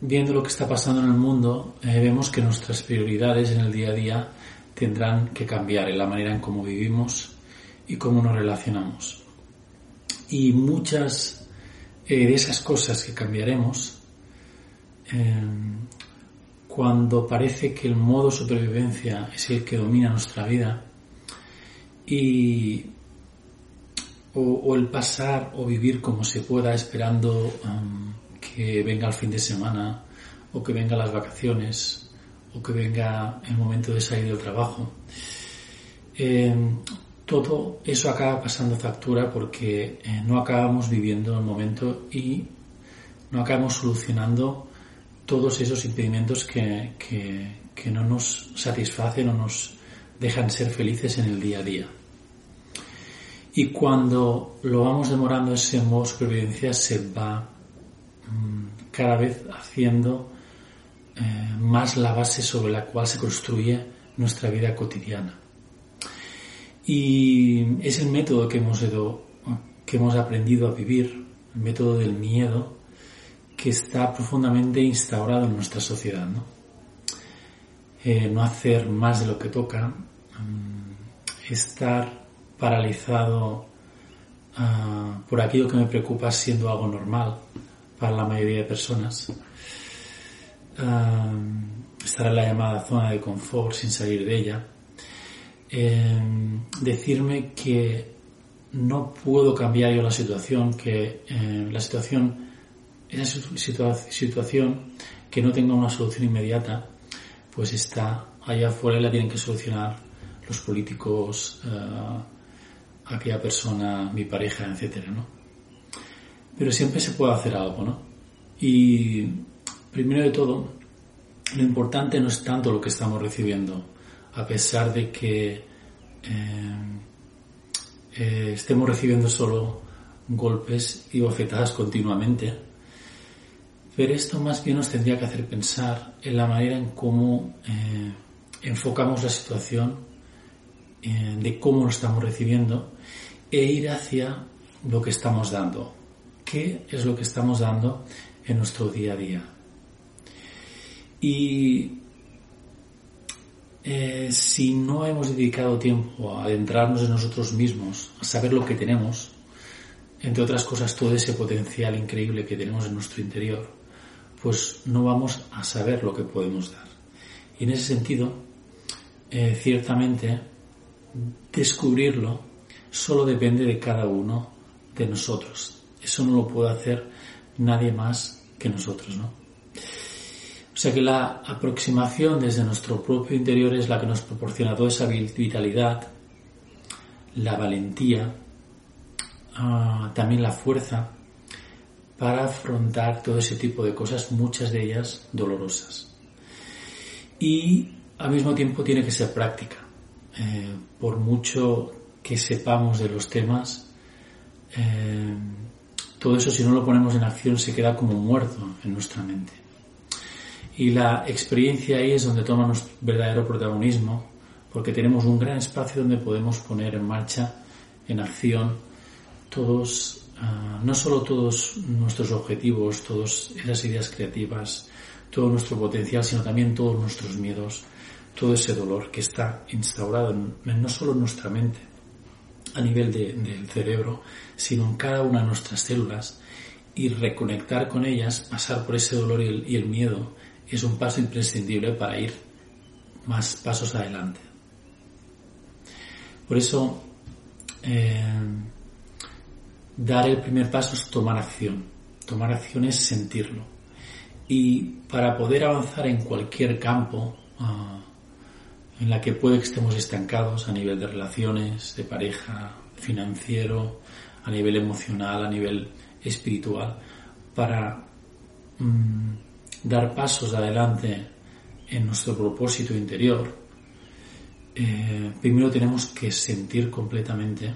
viendo lo que está pasando en el mundo, eh, vemos que nuestras prioridades en el día a día tendrán que cambiar en la manera en cómo vivimos y cómo nos relacionamos. Y muchas eh, de esas cosas que cambiaremos, em, cuando parece que el modo supervivencia es el que domina nuestra vida, y, o, el pasar o vivir como se pueda esperando em, que venga el fin de semana o que venga las vacaciones o que venga el momento de salir del trabajo. Eh, todo eso acaba pasando factura porque eh, no acabamos viviendo el momento y no acabamos solucionando todos esos impedimentos que, que no nos satisfacen o nos dejan ser felices en el día a día. Y cuando lo vamos demorando ese modo de supervivencia se va cada vez haciendo eh, más la base sobre la cual se construye nuestra vida cotidiana. Y es el método que hemos, que hemos aprendido a vivir, el método del miedo, que está profundamente instaurado en nuestra sociedad. No, eh, no hacer más de lo que toca, mm, estar paralizado ah, por aquello que me preocupa siendo algo normal, para la mayoría de personas. estar en la llamada zona de confort sin salir de ella. Em, decirme que no puedo cambiar yo la situación, que em, la situación, esa situación que no tenga una solución inmediata, pues está allá afuera y la tienen que solucionar los políticos, eh, aquella persona, mi pareja, etcétera, ¿no? Pero siempre se puede hacer algo, ¿no? Y primero de todo, lo importante no es tanto lo que estamos recibiendo, a pesar de que eh, eh, estemos recibiendo solo golpes y bofetadas continuamente. Pero esto más bien nos tendría que hacer pensar en la manera en cómo eh, enfocamos la situación, de cómo lo estamos recibiendo, e ir hacia lo que estamos dando, qué es lo que estamos dando en nuestro día a día. Y eh, si no hemos dedicado tiempo a adentrarnos en nosotros mismos, a saber lo que tenemos, entre otras cosas todo ese potencial increíble que tenemos en nuestro interior, pues no vamos a saber lo que podemos dar. Y en ese sentido, eh, ciertamente, descubrirlo solo depende de cada uno de nosotros, eso no lo puede hacer nadie más que nosotros, ¿no? O sea que la aproximación desde nuestro propio interior es la que nos proporciona toda esa vitalidad, la valentía, ah, también la fuerza para afrontar todo ese tipo de cosas, muchas de ellas dolorosas. Y al mismo tiempo tiene que ser práctica. Eh, por mucho que sepamos de los temas, eh, todo eso si no lo ponemos en acción se queda como muerto en nuestra mente. Y la experiencia ahí es donde toma nuestro verdadero protagonismo, porque tenemos un gran espacio donde podemos poner en marcha, en acción, todos, ah, no solo todos nuestros objetivos, todas esas ideas creativas, todo nuestro potencial, sino también todos nuestros miedos, todo ese dolor que está instaurado no solo en nuestra mente, a nivel del cerebro, sino en cada una de nuestras células y reconectar con ellas, pasar por ese dolor y el, miedo, es un paso imprescindible para ir más pasos adelante. Por eso, eh, dar el primer paso es tomar acción. Tomar acción es sentirlo. Y para poder avanzar en cualquier campo, ah, en la que puede que estemos estancados a nivel de relaciones, de pareja, financiero, a nivel emocional, a nivel espiritual, para mm, dar pasos adelante en nuestro propósito interior, eh, primero tenemos que sentir completamente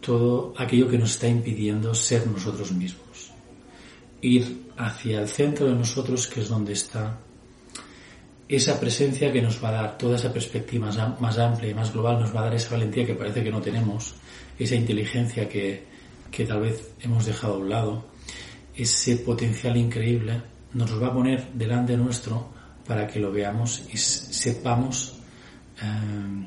todo aquello que nos está impidiendo ser nosotros mismos. Ir hacia el centro de nosotros, que es donde está esa presencia que nos va a dar toda esa perspectiva más, amplia y más global, nos va a dar esa valentía que parece que no tenemos, esa inteligencia que, que tal vez hemos dejado a un lado, ese potencial increíble, nos va a poner delante nuestro para que lo veamos y sepamos, eh,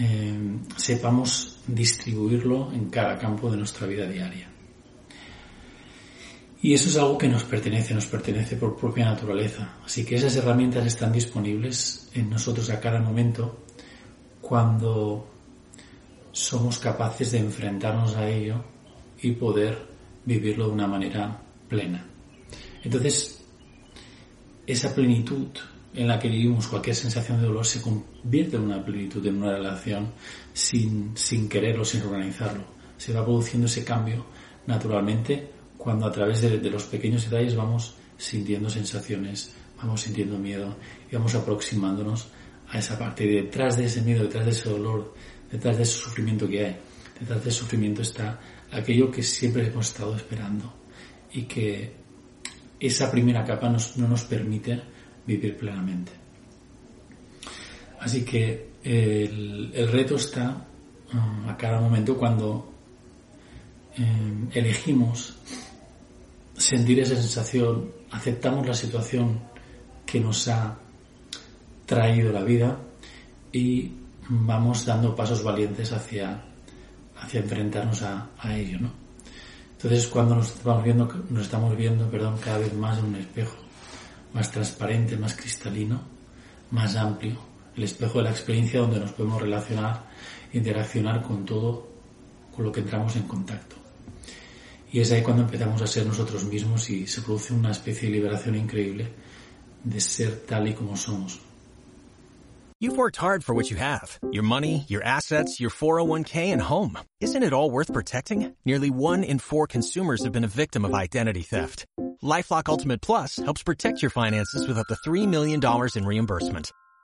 eh, sepamos distribuirlo en cada campo de nuestra vida diaria. Y eso es algo que nos pertenece, nos pertenece por propia naturaleza. Así que esas herramientas están disponibles en nosotros a cada momento cuando somos capaces de enfrentarnos a ello y poder vivirlo de una manera plena. Entonces, esa plenitud en la que vivimos cualquier sensación de dolor se convierte en una plenitud en una relación sin, sin quererlo, sin organizarlo. Se va produciendo ese cambio naturalmente cuando a través de, los pequeños detalles vamos sintiendo sensaciones, vamos sintiendo miedo y vamos aproximándonos a esa parte. Y detrás de ese miedo, detrás de ese dolor, detrás de ese sufrimiento que hay, detrás de ese sufrimiento está aquello que siempre hemos estado esperando y que esa primera capa no nos permite vivir plenamente. Así que el, reto está um, a cada momento cuando em, elegimos sentir esa sensación, aceptamos la situación que nos ha traído la vida y vamos dando pasos valientes hacia, hacia enfrentarnos a, ello, ¿no? Entonces cuando nos estamos viendo, nos estamos viendo, perdón, cada vez más en un espejo, más transparente, más cristalino, más amplio, el espejo de la experiencia donde nos podemos relacionar, interaccionar con todo, con lo que entramos en contacto. Y es ahí cuando empezamos a ser nosotros mismos y se produce una especie de liberación increíble de ser tal y como somos. You've worked hard for what you have. Your money, your assets, your 401k and home. Isn't it all worth protecting? Nearly one in four consumers have been a victim of identity theft. LifeLock Ultimate Plus helps protect your finances with up to $3 million in reimbursement.